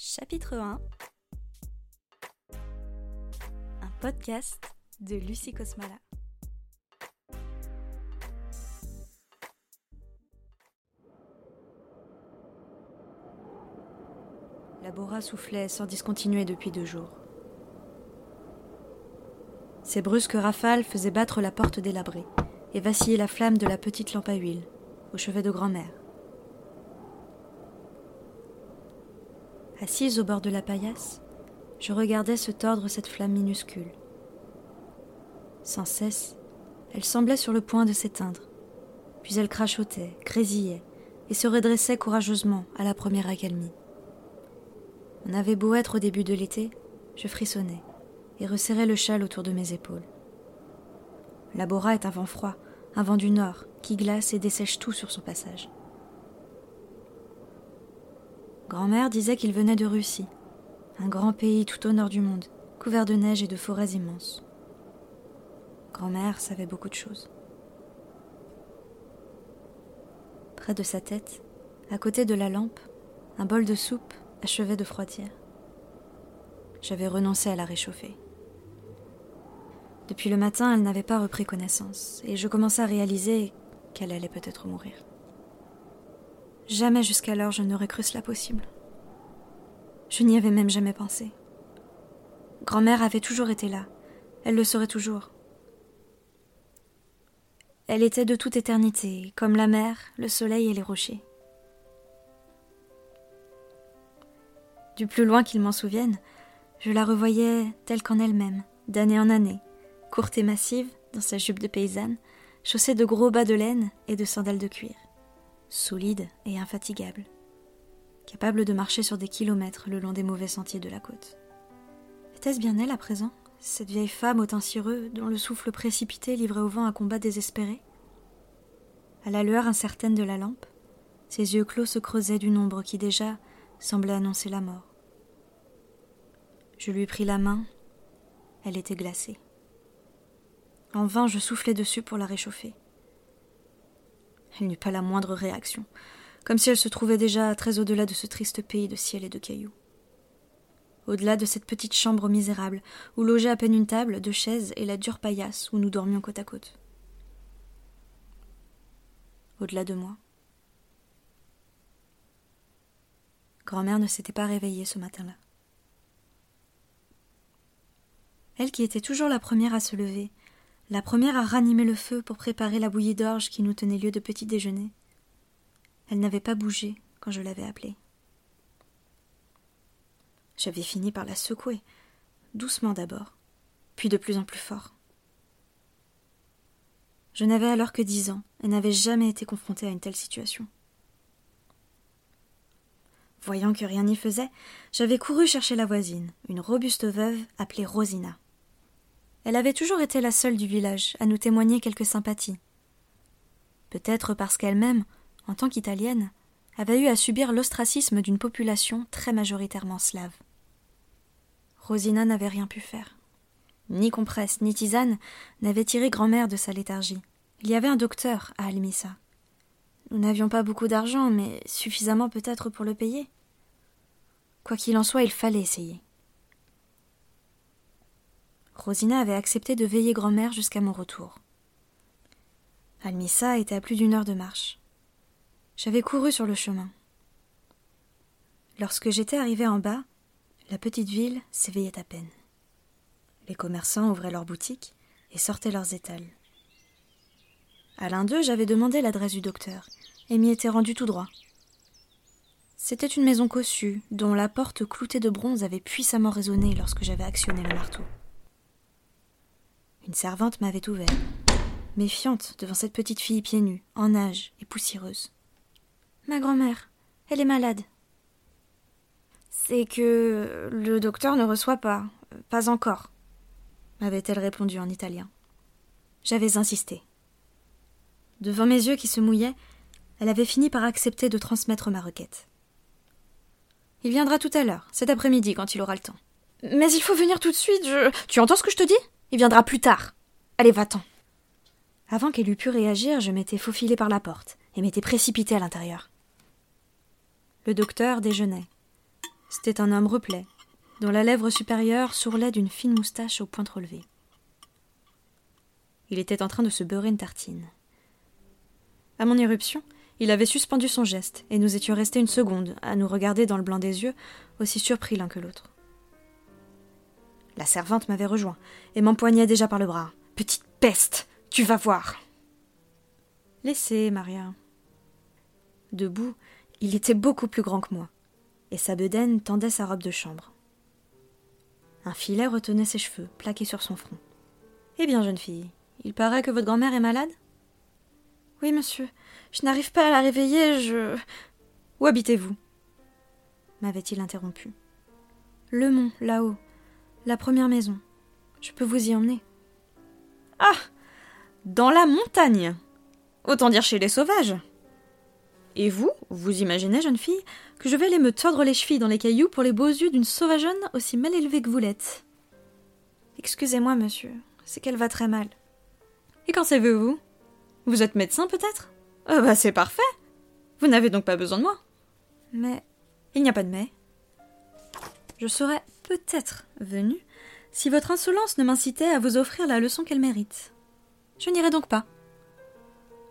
Chapitre 1 Un podcast de Lucie Cosmala. La Bora soufflait sans discontinuer depuis deux jours. Ces brusques rafales faisaient battre la porte délabrée et vaciller la flamme de la petite lampe à huile au chevet de grand-mère. Assise au bord de la paillasse, je regardais se tordre cette flamme minuscule. Sans cesse, elle semblait sur le point de s'éteindre, puis elle crachotait, grésillait et se redressait courageusement à la première accalmie. On avait beau être au début de l'été, je frissonnais et resserrais le châle autour de mes épaules. La Bora est un vent froid, un vent du nord, qui glace et dessèche tout sur son passage. Grand-mère disait qu'il venait de Russie, un grand pays tout au nord du monde, couvert de neige et de forêts immenses. Grand-mère savait beaucoup de choses. Près de sa tête, à côté de la lampe, un bol de soupe achevait de froidir. J'avais renoncé à la réchauffer. Depuis le matin, elle n'avait pas repris connaissance, et je commençais à réaliser qu'elle allait peut-être mourir. Jamais jusqu'alors je n'aurais cru cela possible. Je n'y avais même jamais pensé. Grand-mère avait toujours été là. Elle le serait toujours. Elle était de toute éternité, comme la mer, le soleil et les rochers. Du plus loin qu'il m'en souvienne, je la revoyais telle qu'en elle-même, d'année en année, courte et massive, dans sa jupe de paysanne, chaussée de gros bas de laine et de sandales de cuir solide et infatigable, capable de marcher sur des kilomètres le long des mauvais sentiers de la côte. Était-ce bien elle à présent, cette vieille femme au teint cireux dont le souffle précipité livrait au vent un combat désespéré? À la lueur incertaine de la lampe, ses yeux clos se creusaient d'une ombre qui déjà semblait annoncer la mort. Je lui pris la main, elle était glacée. En vain je soufflais dessus pour la réchauffer. Elle n'eut pas la moindre réaction, comme si elle se trouvait déjà très au-delà de ce triste pays de ciel et de cailloux. Au-delà de cette petite chambre misérable, où logeait à peine une table, deux chaises et la dure paillasse où nous dormions côte à côte. Au-delà de moi. Grand-mère ne s'était pas réveillée ce matin-là. Elle qui était toujours la première à se lever, la première à ranimer le feu pour préparer la bouillie d'orge qui nous tenait lieu de petit déjeuner. Elle n'avait pas bougé quand je l'avais appelée. J'avais fini par la secouer, doucement d'abord, puis de plus en plus fort. Je n'avais alors que dix ans et n'avais jamais été confrontée à une telle situation. Voyant que rien n'y faisait, j'avais couru chercher la voisine, une robuste veuve appelée Rosina. Elle avait toujours été la seule du village à nous témoigner quelque sympathie. Peut-être parce qu'elle-même, en tant qu'italienne, avait eu à subir l'ostracisme d'une population très majoritairement slave. Rosina n'avait rien pu faire. Ni compresse, ni tisane n'avaient tiré grand-mère de sa léthargie. Il y avait un docteur à Almissa. Nous n'avions pas beaucoup d'argent, mais suffisamment peut-être pour le payer. Quoi qu'il en soit, il fallait essayer. Rosina avait accepté de veiller grand-mère jusqu'à mon retour. Almissa était à plus d'une heure de marche. J'avais couru sur le chemin. Lorsque j'étais arrivé en bas, la petite ville s'éveillait à peine. Les commerçants ouvraient leurs boutiques et sortaient leurs étals. À l'un d'eux, j'avais demandé l'adresse du docteur et m'y étais rendu tout droit. C'était une maison cossue, dont la porte cloutée de bronze avait puissamment résonné lorsque j'avais actionné le marteau. Une servante m'avait ouvert, méfiante devant cette petite fille pieds nus, en âge et poussiéreuse. Ma grand-mère, elle est malade. C'est que le docteur ne reçoit pas, pas encore, m'avait-elle répondu en italien. J'avais insisté. Devant mes yeux qui se mouillaient, elle avait fini par accepter de transmettre ma requête. Il viendra tout à l'heure, cet après-midi, quand il aura le temps. Mais il faut venir tout de suite, je. Tu entends ce que je te dis? Il viendra plus tard. Allez, va-t'en. Avant qu'elle eût pu réagir, je m'étais faufilé par la porte et m'étais précipité à l'intérieur. Le docteur déjeunait. C'était un homme replet, dont la lèvre supérieure sourlait d'une fine moustache aux pointes relevées. Il était en train de se beurrer une tartine. À mon irruption, il avait suspendu son geste, et nous étions restés une seconde à nous regarder dans le blanc des yeux, aussi surpris l'un que l'autre. La servante m'avait rejoint et m'empoignait déjà par le bras. Petite peste, tu vas voir. Laissez, Maria. Debout, il était beaucoup plus grand que moi, et sa bedaine tendait sa robe de chambre. Un filet retenait ses cheveux, plaqués sur son front. Eh bien, jeune fille, il paraît que votre grand-mère est malade? Oui, monsieur. Je n'arrive pas à la réveiller, je. Où habitez-vous? m'avait-il interrompu. Le mont, là-haut. La première maison. Je peux vous y emmener. Ah Dans la montagne Autant dire chez les sauvages Et vous, vous imaginez, jeune fille, que je vais aller me tordre les chevilles dans les cailloux pour les beaux yeux d'une sauvageonne aussi mal élevée que vous l'êtes Excusez-moi, monsieur, c'est qu'elle va très mal. Et qu'en savez-vous? Vous êtes médecin, peut-être? Ah bah c'est parfait Vous n'avez donc pas besoin de moi Mais il n'y a pas de mais. Je serais peut-être venu si votre insolence ne m'incitait à vous offrir la leçon qu'elle mérite. Je n'irai donc pas.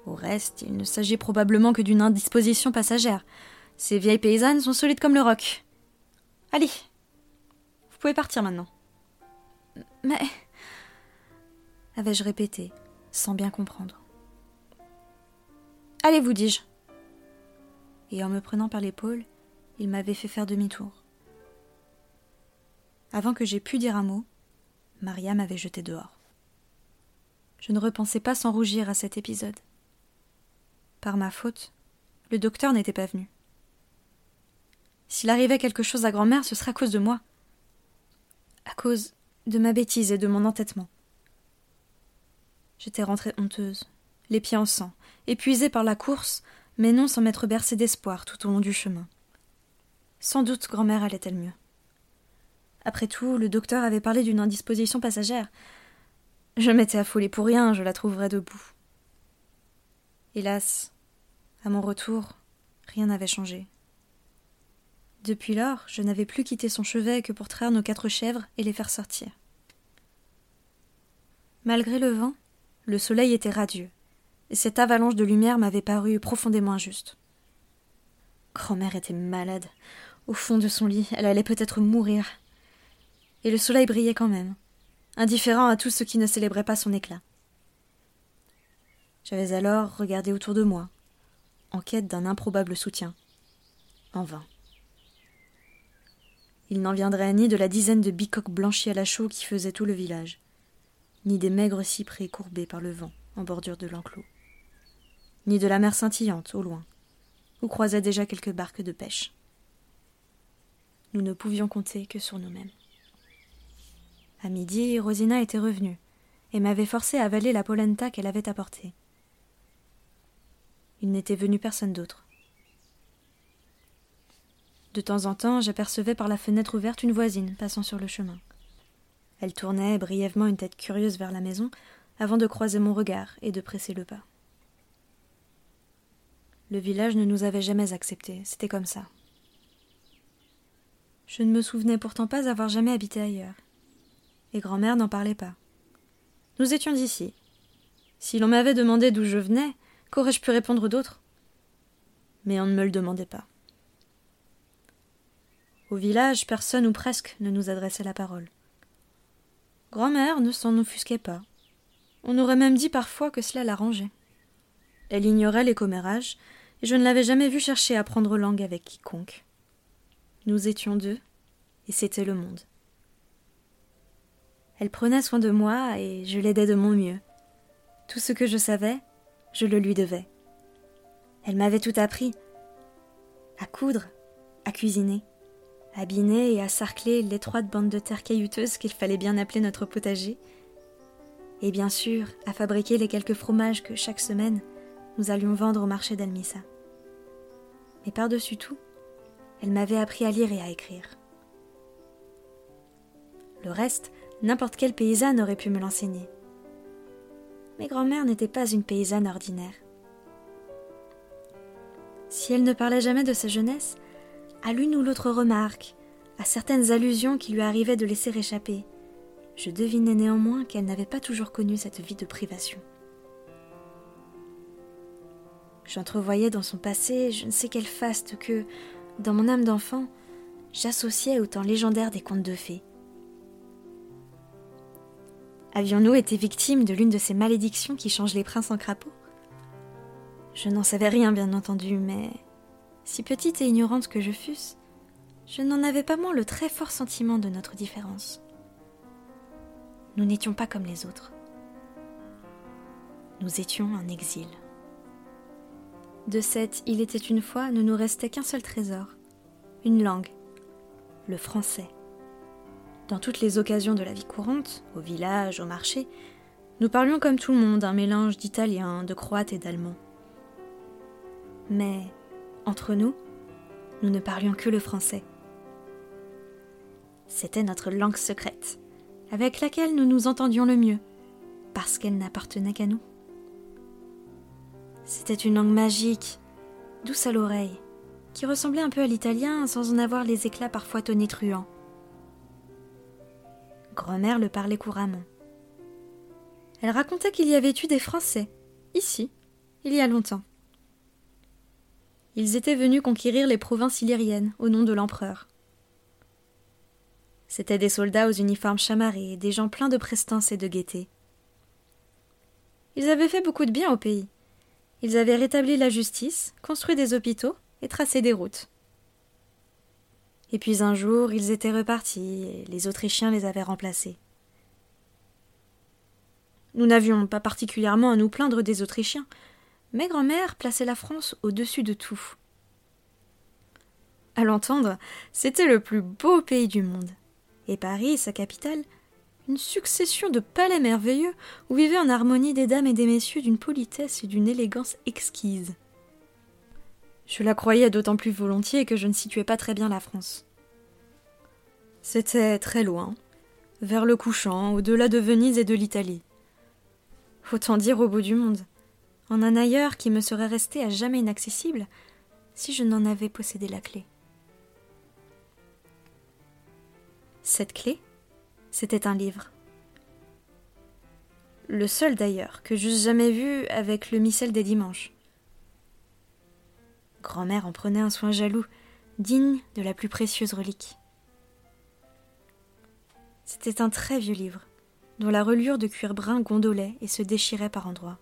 Au reste, il ne s'agit probablement que d'une indisposition passagère. Ces vieilles paysannes sont solides comme le roc. Allez, vous pouvez partir maintenant. Mais. avais-je répété, sans bien comprendre. Allez, vous dis-je. Et en me prenant par l'épaule, il m'avait fait faire demi-tour. Avant que j'aie pu dire un mot, Maria m'avait jeté dehors. Je ne repensais pas sans rougir à cet épisode. Par ma faute, le docteur n'était pas venu. S'il arrivait quelque chose à grand-mère, ce serait à cause de moi. À cause de ma bêtise et de mon entêtement. J'étais rentrée honteuse, les pieds en sang, épuisée par la course, mais non sans m'être bercée d'espoir tout au long du chemin. Sans doute grand-mère allait-elle mieux. Après tout, le docteur avait parlé d'une indisposition passagère. Je m'étais affolée pour rien, je la trouverais debout. Hélas, à mon retour, rien n'avait changé. Depuis lors, je n'avais plus quitté son chevet que pour traire nos quatre chèvres et les faire sortir. Malgré le vent, le soleil était radieux, et cette avalanche de lumière m'avait paru profondément injuste. Grand-mère était malade. Au fond de son lit, elle allait peut-être mourir. Et le soleil brillait quand même, indifférent à tout ce qui ne célébrait pas son éclat. J'avais alors regardé autour de moi, en quête d'un improbable soutien. En vain. Il n'en viendrait ni de la dizaine de bicoques blanchis à la chaux qui faisaient tout le village, ni des maigres cyprès courbés par le vent en bordure de l'enclos, ni de la mer scintillante au loin, où croisaient déjà quelques barques de pêche. Nous ne pouvions compter que sur nous-mêmes. À midi, Rosina était revenue et m'avait forcé à avaler la polenta qu'elle avait apportée. Il n'était venu personne d'autre. De temps en temps, j'apercevais par la fenêtre ouverte une voisine passant sur le chemin. Elle tournait brièvement une tête curieuse vers la maison avant de croiser mon regard et de presser le pas. Le village ne nous avait jamais acceptés, c'était comme ça. Je ne me souvenais pourtant pas avoir jamais habité ailleurs. Et grand-mère n'en parlait pas. Nous étions d'ici. Si l'on m'avait demandé d'où je venais, qu'aurais-je pu répondre d'autre? Mais on ne me le demandait pas. Au village, personne ou presque ne nous adressait la parole. Grand-mère ne s'en offusquait pas. On aurait même dit parfois que cela l'arrangeait. Elle ignorait les commérages, et je ne l'avais jamais vue chercher à prendre langue avec quiconque. Nous étions deux, et c'était le monde. Elle prenait soin de moi, et je l'aidais de mon mieux. Tout ce que je savais, je le lui devais. Elle m'avait tout appris à coudre, à cuisiner, à biner et à sarcler l'étroite bande de terre caillouteuse qu'il fallait bien appeler notre potager, et bien sûr à fabriquer les quelques fromages que chaque semaine nous allions vendre au marché d'Almissa. Mais par-dessus tout, elle m'avait appris à lire et à écrire. Le reste, n'importe quelle paysanne aurait pu me l'enseigner. Mais grand-mère n'était pas une paysanne ordinaire. Si elle ne parlait jamais de sa jeunesse, à l'une ou l'autre remarque, à certaines allusions qui lui arrivaient de laisser échapper. Je devinais néanmoins qu'elle n'avait pas toujours connu cette vie de privation. J'entrevoyais dans son passé je ne sais quel faste que, dans mon âme d'enfant, j'associais au temps légendaire des contes de fées. Avions-nous été victimes de l'une de ces malédictions qui changent les princes en crapauds? Je n'en savais rien, bien entendu, mais si petite et ignorante que je fusse, je n'en avais pas moins le très fort sentiment de notre différence. Nous n'étions pas comme les autres. Nous étions en exil. De cette Il était une fois, ne nous restait qu'un seul trésor, une langue, le français. Dans toutes les occasions de la vie courante, au village, au marché, nous parlions comme tout le monde un mélange d'italien, de croate et d'allemand. Mais, entre nous, nous ne parlions que le français. C'était notre langue secrète, avec laquelle nous nous entendions le mieux, parce qu'elle n'appartenait qu'à nous. C'était une langue magique, douce à l'oreille, qui ressemblait un peu à l'italien sans en avoir les éclats parfois tonitruants. Grand-mère le parlait couramment. Elle racontait qu'il y avait eu des Français, ici, il y a longtemps. Ils étaient venus conquérir les provinces illyriennes au nom de l'empereur. C'étaient des soldats aux uniformes chamarrés, des gens pleins de prestance et de gaieté. Ils avaient fait beaucoup de bien au pays. Ils avaient rétabli la justice, construit des hôpitaux et tracé des routes. Et puis un jour, ils étaient repartis, et les Autrichiens les avaient remplacés. Nous n'avions pas particulièrement à nous plaindre des Autrichiens, mais grand-mère plaçait la France au-dessus de tout. À l'entendre, c'était le plus beau pays du monde. Et Paris, sa capitale, une succession de palais merveilleux où vivaient en harmonie des dames et des messieurs d'une politesse et d'une élégance exquise. Je la croyais d'autant plus volontiers que je ne situais pas très bien la France. C'était très loin, vers le couchant, au-delà de Venise et de l'Italie. Autant dire au bout du monde, en un ailleurs qui me serait resté à jamais inaccessible si je n'en avais possédé la clé. Cette clé, c'était un livre. Le seul d'ailleurs que j'eusse jamais vu avec le missel des dimanches. Grand-mère en prenait un soin jaloux, digne de la plus précieuse relique. C'était un très vieux livre, dont la reliure de cuir brun gondolait et se déchirait par endroits.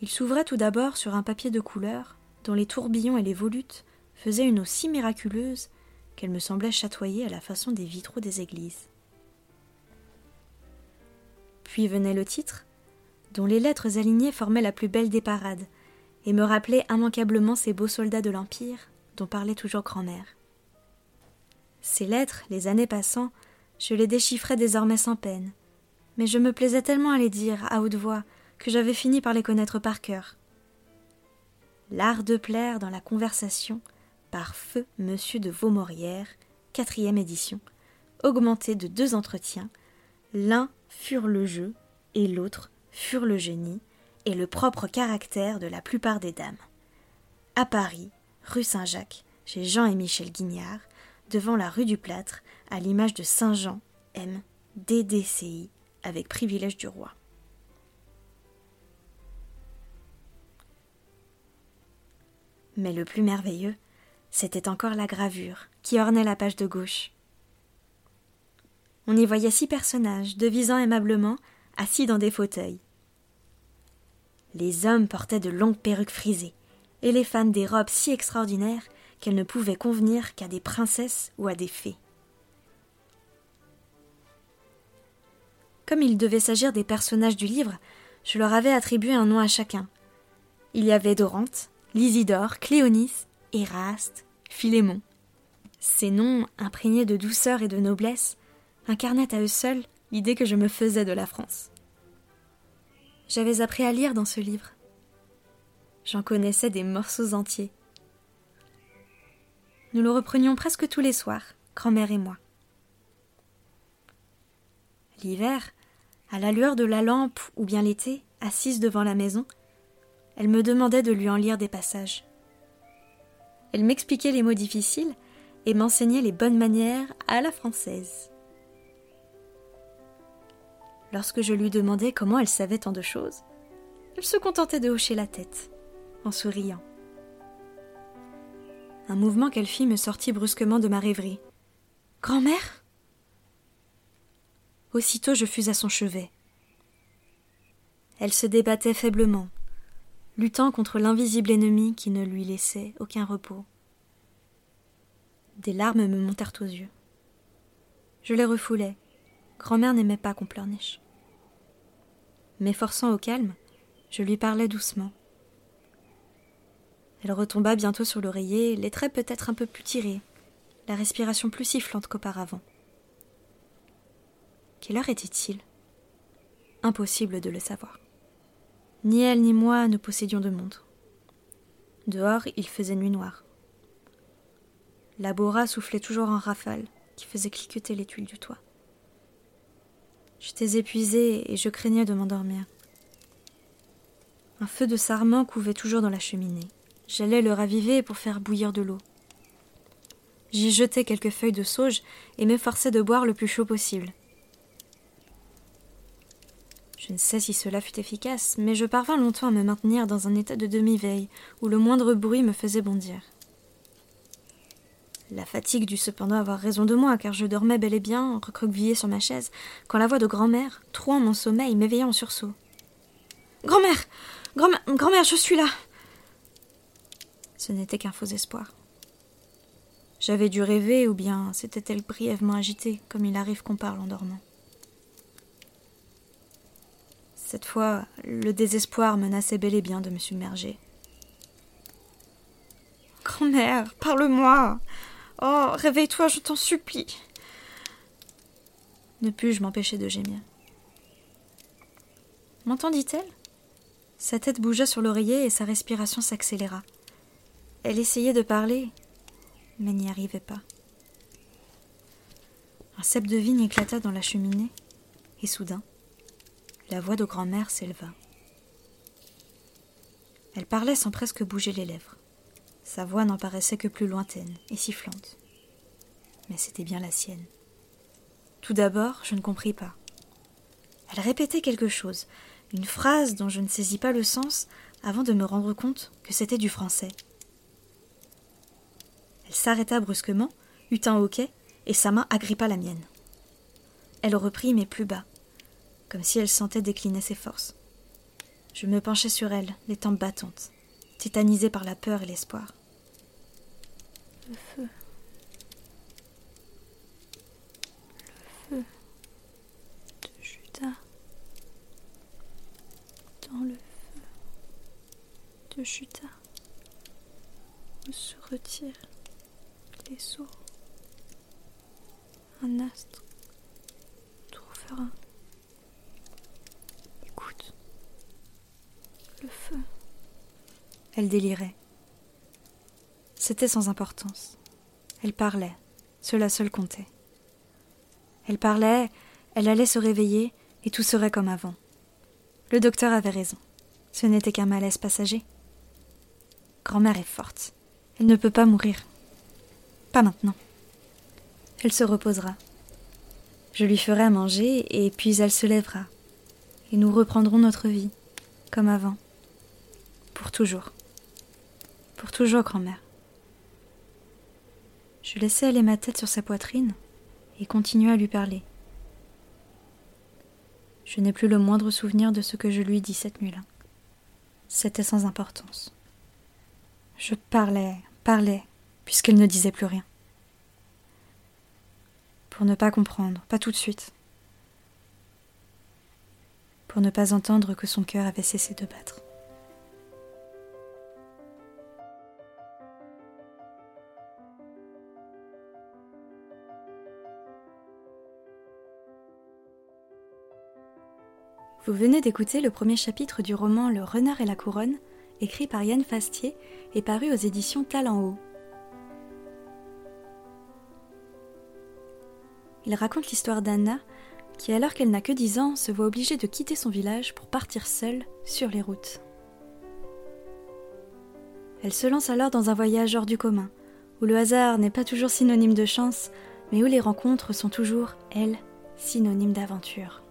Il s'ouvrait tout d'abord sur un papier de couleur, dont les tourbillons et les volutes faisaient une eau si miraculeuse qu'elle me semblait chatoyer à la façon des vitraux des églises. Puis venait le titre, dont les lettres alignées formaient la plus belle des parades, et me rappelait immanquablement ces beaux soldats de l'Empire dont parlait toujours grand-mère. Ces lettres, les années passant, je les déchiffrais désormais sans peine, mais je me plaisais tellement à les dire à haute voix que j'avais fini par les connaître par cœur. L'art de plaire dans la conversation par feu Monsieur de Vaumorière, quatrième édition, augmenté de deux entretiens, l'un furent le jeu et l'autre furent le génie, et le propre caractère de la plupart des dames. À Paris, rue Saint-Jacques, chez Jean et Michel Guignard, devant la rue du Plâtre, à l'image de Saint Jean M. DDCI, avec privilège du roi. Mais le plus merveilleux, c'était encore la gravure qui ornait la page de gauche. On y voyait six personnages, devisant aimablement, assis dans des fauteuils. Les hommes portaient de longues perruques frisées, et les femmes des robes si extraordinaires qu'elles ne pouvaient convenir qu'à des princesses ou à des fées. Comme il devait s'agir des personnages du livre, je leur avais attribué un nom à chacun. Il y avait Dorante, Lysidore, Cléonis, Éraste, Philémon. Ces noms, imprégnés de douceur et de noblesse, incarnaient à eux seuls l'idée que je me faisais de la France. J'avais appris à lire dans ce livre. J'en connaissais des morceaux entiers. Nous le reprenions presque tous les soirs, grand-mère et moi. L'hiver, à la lueur de la lampe ou bien l'été, assise devant la maison, elle me demandait de lui en lire des passages. Elle m'expliquait les mots difficiles et m'enseignait les bonnes manières à la française. Lorsque je lui demandais comment elle savait tant de choses, elle se contentait de hocher la tête, en souriant. Un mouvement qu'elle fit me sortit brusquement de ma rêverie. Grand-mère? Aussitôt je fus à son chevet. Elle se débattait faiblement, luttant contre l'invisible ennemi qui ne lui laissait aucun repos. Des larmes me montèrent aux yeux. Je les refoulais. Grand-mère n'aimait pas qu'on pleurniche. M'efforçant au calme, je lui parlais doucement. Elle retomba bientôt sur l'oreiller, les traits peut-être un peu plus tirés, la respiration plus sifflante qu'auparavant. Quelle heure était-il? Impossible de le savoir. Ni elle ni moi ne possédions de montre. Dehors, il faisait nuit noire. La bora soufflait toujours en rafale, qui faisait cliqueter les tuiles du toit. J'étais épuisée et je craignais de m'endormir. Un feu de sarment couvait toujours dans la cheminée. J'allais le raviver pour faire bouillir de l'eau. J'y jetais quelques feuilles de sauge et m'efforçais de boire le plus chaud possible. Je ne sais si cela fut efficace, mais je parvins longtemps à me maintenir dans un état de demi-veille, où le moindre bruit me faisait bondir. La fatigue dut cependant avoir raison de moi, car je dormais bel et bien, recroquevillé sur ma chaise, quand la voix de grand-mère, trouant mon sommeil, m'éveilla en sursaut. Grand-mère Grand-mère, je suis là Ce n'était qu'un faux espoir. J'avais dû rêver, ou bien s'était-elle brièvement agitée, comme il arrive qu'on parle en dormant. Cette fois, le désespoir menaçait bel et bien de me submerger. Grand-mère, parle-moi. Oh, réveille-toi, je t'en supplie. Ne pus-je m'empêcher de gémir. M'entendit-elle? Sa tête bougea sur l'oreiller et sa respiration s'accéléra. Elle essayait de parler, mais n'y arrivait pas. Un cep de vigne éclata dans la cheminée, et soudain, la voix de grand-mère s'éleva. Elle parlait sans presque bouger les lèvres. Sa voix n'en paraissait que plus lointaine et sifflante. Mais c'était bien la sienne. Tout d'abord, je ne compris pas. Elle répétait quelque chose, une phrase dont je ne saisis pas le sens avant de me rendre compte que c'était du français. Elle s'arrêta brusquement, eut un hoquet, et sa main agrippa la mienne. Elle reprit, mais plus bas, comme si elle sentait décliner ses forces. Je me penchai sur elle, les tempes battantes, tétanisée par la peur et l'espoir. Le feu. Le feu de Judas. Dans le feu de Judas, où se retirent les sourds. Un astre trouvera Elle délirait. C'était sans importance. Elle parlait. Cela seul comptait. Elle parlait, elle allait se réveiller, et tout serait comme avant. Le docteur avait raison. Ce n'était qu'un malaise passager. Grand-mère est forte. Elle ne peut pas mourir. Pas maintenant. Elle se reposera. Je lui ferai à manger, et puis elle se lèvera. Et nous reprendrons notre vie, comme avant. Pour toujours. Pour toujours, grand-mère. Je laissai aller ma tête sur sa poitrine et continuai à lui parler. Je n'ai plus le moindre souvenir de ce que je lui dis cette nuit-là. C'était sans importance. Je parlais, parlais, puisqu'elle ne disait plus rien. Pour ne pas comprendre, pas tout de suite. Pour ne pas entendre que son cœur avait cessé de battre. Vous venez d'écouter le premier chapitre du roman Le Renard et la Couronne, écrit par Yann Fastier et paru aux éditions Talent Haut. Il raconte l'histoire d'Anna, qui, alors qu'elle n'a que 10 ans, se voit obligée de quitter son village pour partir seule sur les routes. Elle se lance alors dans un voyage hors du commun, où le hasard n'est pas toujours synonyme de chance, mais où les rencontres sont toujours, elles, synonymes d'aventure.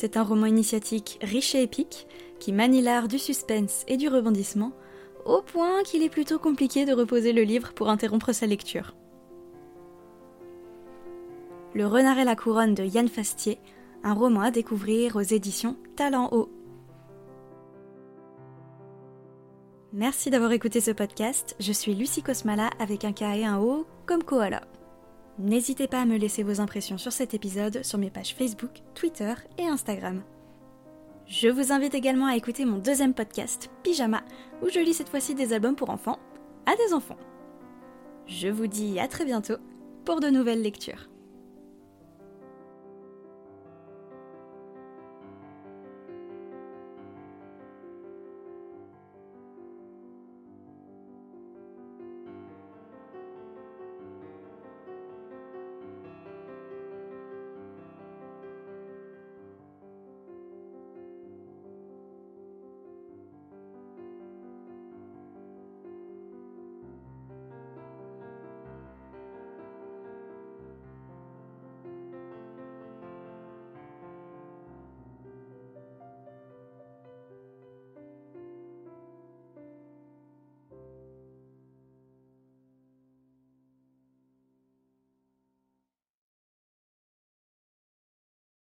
C'est un roman initiatique riche et épique qui manie l'art du suspense et du rebondissement, au point qu'il est plutôt compliqué de reposer le livre pour interrompre sa lecture. Le Renard et la Couronne de Yann Fastier, un roman à découvrir aux éditions Talent Haut. Merci d'avoir écouté ce podcast. Je suis Lucie Cosmala avec un K et un O comme koala. N'hésitez pas à me laisser vos impressions sur cet épisode sur mes pages Facebook, Twitter et Instagram. Je vous invite également à écouter mon deuxième podcast, Pyjama, où je lis cette fois-ci des albums pour enfants à des enfants. Je vous dis à très bientôt pour de nouvelles lectures.